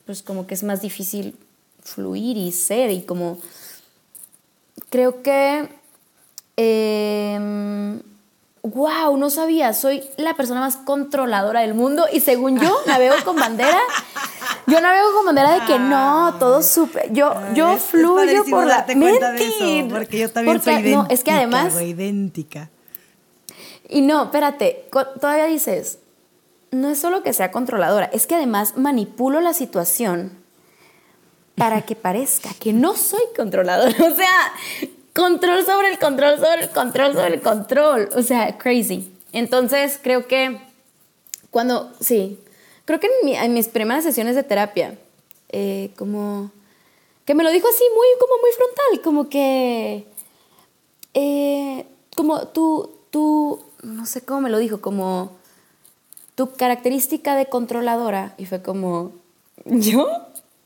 S2: pues como que es más difícil fluir y ser y como creo que wow, em, no sabía, soy la persona más controladora del mundo y según yo navego con bandera. Yo navego con bandera de que no, todo súper. Yo, yo fluyo por la.
S1: Mentir. porque yo también soy idéntica.
S2: No, es que además.
S1: idéntica.
S2: Y no, espérate, todavía dices, no es solo que sea controladora, es que además manipulo la situación para que parezca que no soy controladora. *laughs* O sea, control sobre el control sobre el control sobre el control. O sea, crazy. Entonces, creo que cuando, sí, creo que en, mis primeras sesiones de terapia, eh, como que me lo dijo así muy, como muy frontal, como que, eh, como tú, tú, no sé cómo me lo dijo, como tu característica de controladora. Y fue como, ¿yo?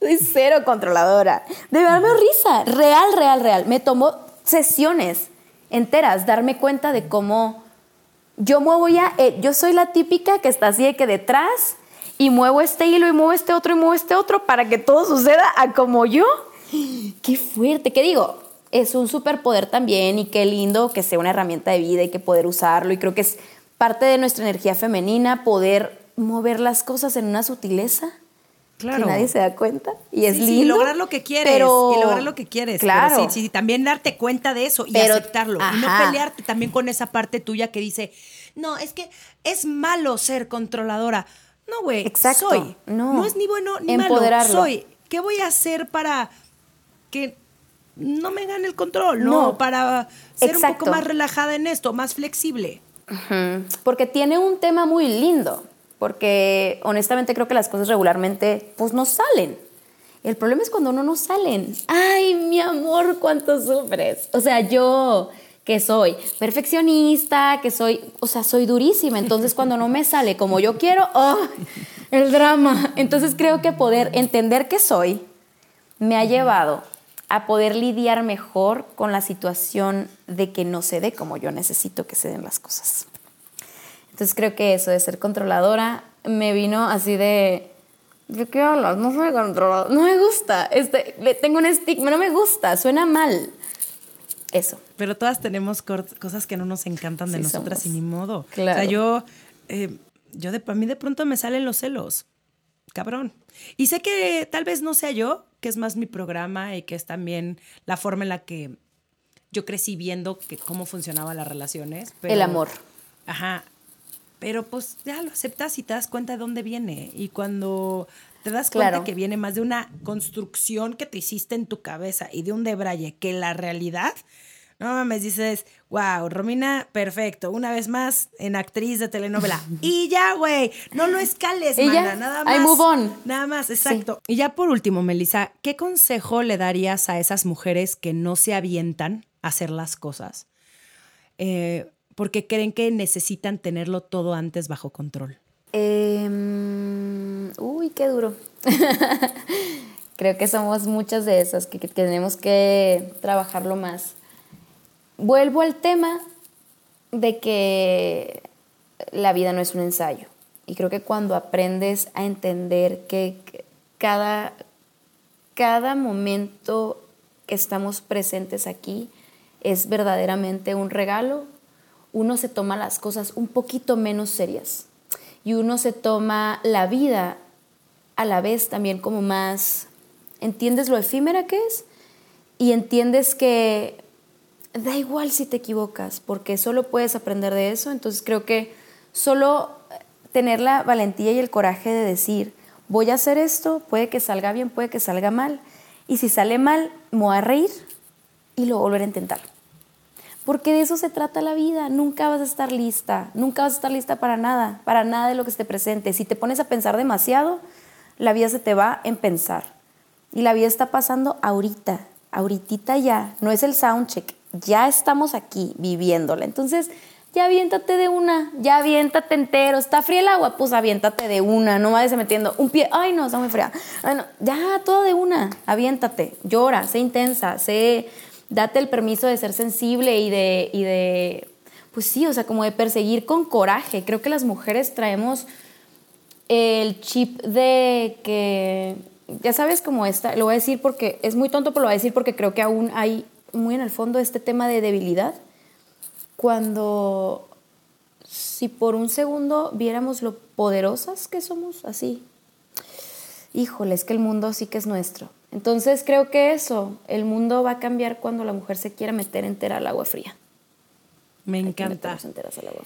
S2: Soy cero controladora. De verdad me risa. Real, real, real. Me tomó sesiones enteras darme cuenta de cómo yo muevo ya, eh, yo soy la típica que está así de que detrás y muevo este hilo y muevo este otro y muevo este otro para que todo suceda a como yo. Qué fuerte, ¿qué digo? Es un superpoder también y qué lindo que sea una herramienta de vida y que poder usarlo y creo que es parte de nuestra energía femenina poder mover las cosas en una sutileza. Claro. Que nadie se da cuenta. Y es lindo.
S1: y lograr lo que quieres. Pero, y lograr lo que quieres. Claro. Pero sí, sí, también darte cuenta de eso y aceptarlo. Y no pelearte también con esa parte tuya que dice, no, es que es malo ser controladora. No, güey. Exacto. Soy. No. no es ni bueno ni malo. Soy. ¿Qué voy a hacer para que no me gane el control? No, para ser un poco más relajada en esto, más flexible.
S2: Porque tiene un tema muy lindo, porque honestamente creo que las cosas regularmente pues no salen. El problema es cuando no nos salen. Ay, mi amor, cuánto sufres. O sea, yo que soy perfeccionista, que soy, o sea, soy durísima. Entonces, cuando no me sale como yo quiero, ¡oh! El drama. Entonces, creo que poder entender que soy me ha llevado a poder lidiar mejor con la situación de que no se dé como yo necesito que se den las cosas. Entonces creo que eso de ser controladora me vino así de, ¿de qué hablas? No soy controladora, no me gusta, este, tengo un estigma, no me gusta, suena mal. Eso.
S1: Pero todas tenemos cosas que no nos encantan de nosotras y ni modo. Claro. O sea, yo, eh, yo de, a mí de pronto me salen los celos cabrón. Y sé que tal vez no sea yo, que es más mi programa y que es también la forma en la que yo crecí viendo que cómo funcionaban las relaciones.
S2: el amor.
S1: Ajá. Pero pues ya lo aceptas y te das cuenta de dónde viene. Y cuando te das cuenta que viene más de una construcción que te hiciste en tu cabeza y de un debraye que la realidad, no mames, dices, wow, Romina, perfecto, una vez más en actriz de telenovela. *laughs* y ya, güey, no lo escales, mana, nada más.
S2: I move on.
S1: Nada más, exacto. Y ya por último, Melissa, ¿qué consejo le darías a esas mujeres que no se avientan a hacer las cosas? Eh, porque creen que necesitan tenerlo todo antes bajo control.
S2: Em, uy, qué duro. *laughs* Creo que somos muchas de esas que, que tenemos que trabajarlo más. Vuelvo al tema de que la vida no es un ensayo. Y creo que cuando aprendes a entender que cada, cada momento que estamos presentes aquí es verdaderamente un regalo, uno se toma las cosas un poquito menos serias y uno se toma la vida a la vez también como más, entiendes lo efímera que es y entiendes que da igual si te equivocas, porque solo puedes aprender de eso, entonces creo que solo tener la valentía y el coraje de decir, voy a hacer esto, puede que salga bien, puede que salga mal, y si sale mal, me a reír y lo volver a intentar. Porque de eso se trata la vida. Nunca vas a estar lista. Nunca vas a estar lista para nada. Para nada de lo que te presente. Si te pones a pensar demasiado, la vida se te va en pensar. Y la vida está pasando ahorita. Ahorita ya. No es el soundcheck. Ya estamos aquí viviéndola. Entonces, ya aviéntate de una. Ya aviéntate entero. ¿Está fría el agua? Pues aviéntate de una. No vayas metiendo un pie. Ay, no, está muy fría. Ay, no. Ya, todo de una. Aviéntate. Llora. Sé intensa. Sé date el permiso de ser sensible y de, y de, pues sí, o sea, como de perseguir con coraje. Creo que las mujeres traemos el chip de que, ya sabes, como esta, lo voy a decir porque es muy tonto, pero lo voy a decir porque creo que aún hay muy en el fondo este tema de debilidad. Cuando, si por un segundo viéramos lo poderosas que somos, así, híjole, es que el mundo sí que es nuestro. Entonces creo que eso, el mundo va a cambiar cuando la mujer se quiera meter entera al agua fría.
S1: Me encanta.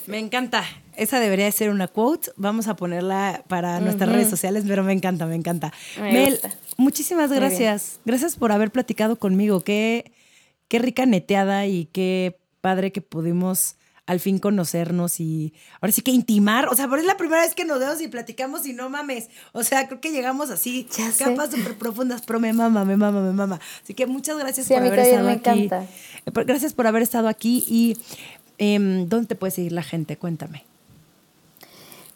S1: Me encanta. Esa debería de ser una quote. Vamos a ponerla para nuestras redes sociales, pero me encanta, me encanta. Mel, muchísimas gracias. Gracias por haber platicado conmigo. Qué, qué rica neteada y qué padre que pudimos al fin conocernos y ahora sí que intimar. O sea, por es la primera vez que nos vemos y platicamos y no mames. O sea, creo que llegamos así, capas súper profundas, pero me mama, me mama, me mama. Así que muchas gracias por haber estado aquí. Eh, gracias por haber estado aquí y em, ¿dónde te puede seguir la gente? Cuéntame.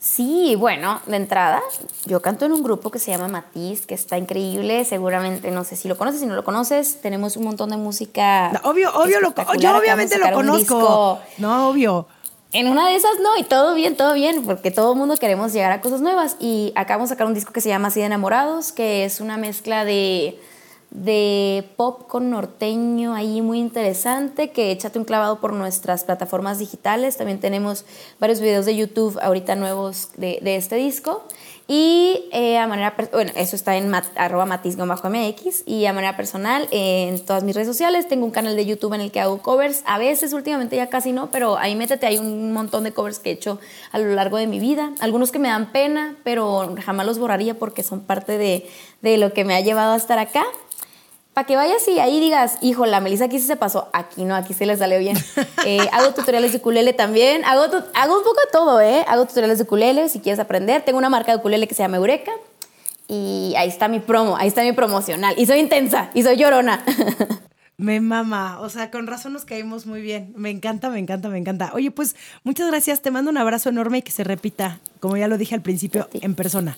S2: Sí, bueno, de entrada, yo canto en un grupo que se llama Matiz, que está increíble. Seguramente, no sé si lo conoces, si no lo conoces, tenemos un montón de música.
S1: obvio, obvio, lo, yo obviamente lo conozco. No, obvio.
S2: En una de esas no, y todo bien, todo bien, porque todo el mundo queremos llegar a cosas nuevas. Y acabamos de sacar un disco que se llama Así de Enamorados, que es una mezcla de de pop con norteño ahí muy interesante, que échate un clavado por nuestras plataformas digitales. También tenemos varios videos de YouTube ahorita nuevos de, este disco. Y eh, a manera, bueno, eso está en mat, arroba matiz-mx y a manera personal en todas mis redes sociales. Tengo un canal de YouTube en el que hago covers. A veces, últimamente ya casi no, pero ahí métete, hay un montón de covers que he hecho a lo largo de mi vida. Algunos que me dan pena, pero jamás los borraría porque son parte de, de lo que me ha llevado a estar acá para que vayas y ahí digas, hijo, la Melissa aquí sí se pasó, aquí no, aquí sí le salió bien. Eh, hago tutoriales de ukulele también, hago, hago un poco de todo, ¿eh? Hago tutoriales de ukulele si quieres aprender. Tengo una marca de ukulele que se llama Eureka y ahí está mi promo, ahí está mi promocional. Y soy intensa y soy llorona. *laughs*
S1: Me mama, o sea, con razón nos caímos muy bien. Me encanta, me encanta, me encanta. Oye, pues muchas gracias, te mando un abrazo enorme y que se repita, como ya lo dije al principio, en persona.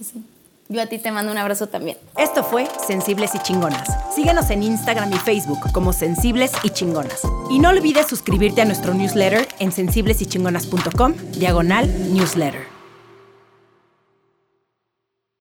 S2: Sí. Yo a ti te mando un abrazo también.
S1: Esto fue Sensibles y Chingonas. Síguenos en Instagram y Facebook como Sensibles y Chingonas. Y no olvides suscribirte a nuestro newsletter en sensiblesychingonas.com, diagonal newsletter.